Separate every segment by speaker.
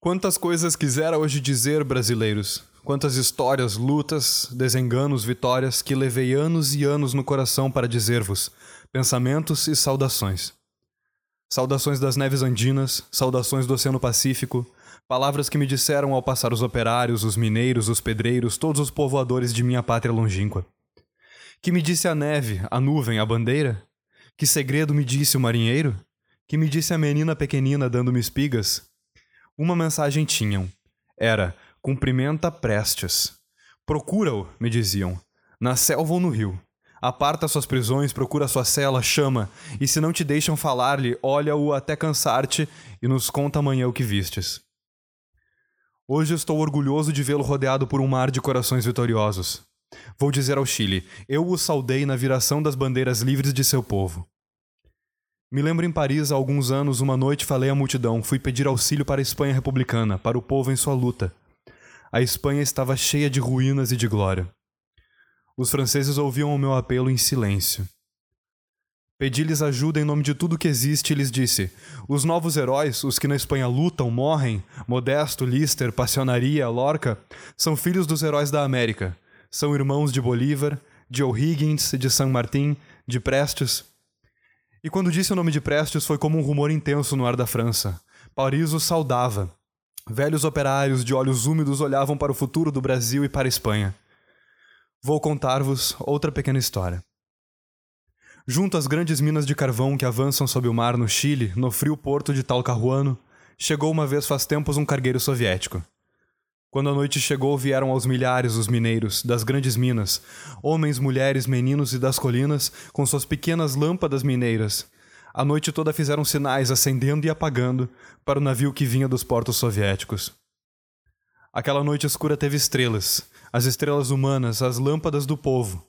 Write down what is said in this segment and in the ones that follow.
Speaker 1: Quantas coisas quisera hoje dizer, brasileiros? Quantas histórias, lutas, desenganos, vitórias que levei anos e anos no coração para dizer-vos, pensamentos e saudações. Saudações das neves andinas, saudações do Oceano Pacífico, palavras que me disseram ao passar os operários, os mineiros, os pedreiros, todos os povoadores de minha pátria longínqua. Que me disse a neve, a nuvem, a bandeira? Que segredo me disse o marinheiro? Que me disse a menina pequenina dando-me espigas? Uma mensagem tinham. Era: cumprimenta Prestes. Procura-o, me diziam, na selva ou no rio. Aparta suas prisões, procura sua cela, chama, e se não te deixam falar-lhe, olha-o até cansar-te e nos conta amanhã o que vistes. Hoje estou orgulhoso de vê-lo rodeado por um mar de corações vitoriosos. Vou dizer ao Chile: eu o saudei na viração das bandeiras livres de seu povo. Me lembro em Paris há alguns anos, uma noite falei à multidão, fui pedir auxílio para a Espanha republicana, para o povo em sua luta. A Espanha estava cheia de ruínas e de glória. Os franceses ouviam o meu apelo em silêncio. Pedi-lhes ajuda em nome de tudo que existe e lhes disse: Os novos heróis, os que na Espanha lutam, morrem, Modesto, Lister, Passionaria, Lorca, são filhos dos heróis da América. São irmãos de Bolívar, de O'Higgins, de San Martin, de Prestes, e quando disse o nome de Prestes foi como um rumor intenso no ar da França. Paris o saudava. Velhos operários de olhos úmidos olhavam para o futuro do Brasil e para a Espanha. Vou contar-vos outra pequena história. Junto às grandes minas de carvão que avançam sob o mar no Chile, no frio porto de Talcahuano, chegou uma vez faz tempos um cargueiro soviético. Quando a noite chegou, vieram aos milhares os mineiros das grandes minas, homens, mulheres, meninos e das colinas, com suas pequenas lâmpadas mineiras. A noite toda fizeram sinais, acendendo e apagando, para o navio que vinha dos portos soviéticos. Aquela noite escura teve estrelas, as estrelas humanas, as lâmpadas do povo.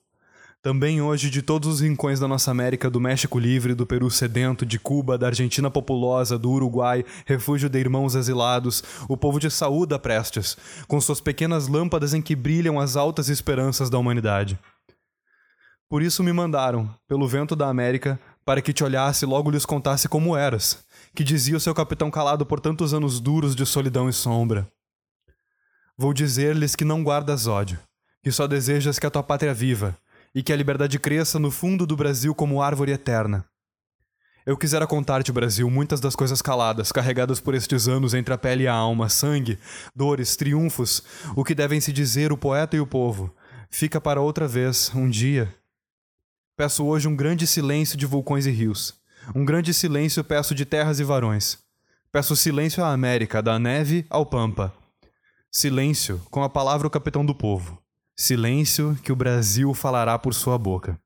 Speaker 1: Também hoje, de todos os rincões da nossa América, do México livre, do Peru sedento, de Cuba, da Argentina populosa, do Uruguai, refúgio de irmãos exilados, o povo de saúda prestes, com suas pequenas lâmpadas em que brilham as altas esperanças da humanidade. Por isso me mandaram, pelo vento da América, para que te olhasse e logo lhes contasse como eras, que dizia o seu capitão calado por tantos anos duros de solidão e sombra. Vou dizer-lhes que não guardas ódio, que só desejas que a tua pátria viva, e que a liberdade cresça no fundo do Brasil como árvore eterna. Eu quisera contar-te, Brasil, muitas das coisas caladas, carregadas por estes anos entre a pele e a alma, sangue, dores, triunfos, o que devem se dizer o poeta e o povo. Fica para outra vez, um dia. Peço hoje um grande silêncio de vulcões e rios. Um grande silêncio peço de terras e varões. Peço silêncio à América, da neve ao pampa. Silêncio, com a palavra o capitão do povo. Silêncio que o Brasil falará por sua boca.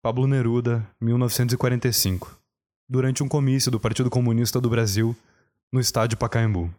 Speaker 1: Pablo Neruda, 1945. Durante um comício do Partido Comunista do Brasil, no estádio Pacaembu.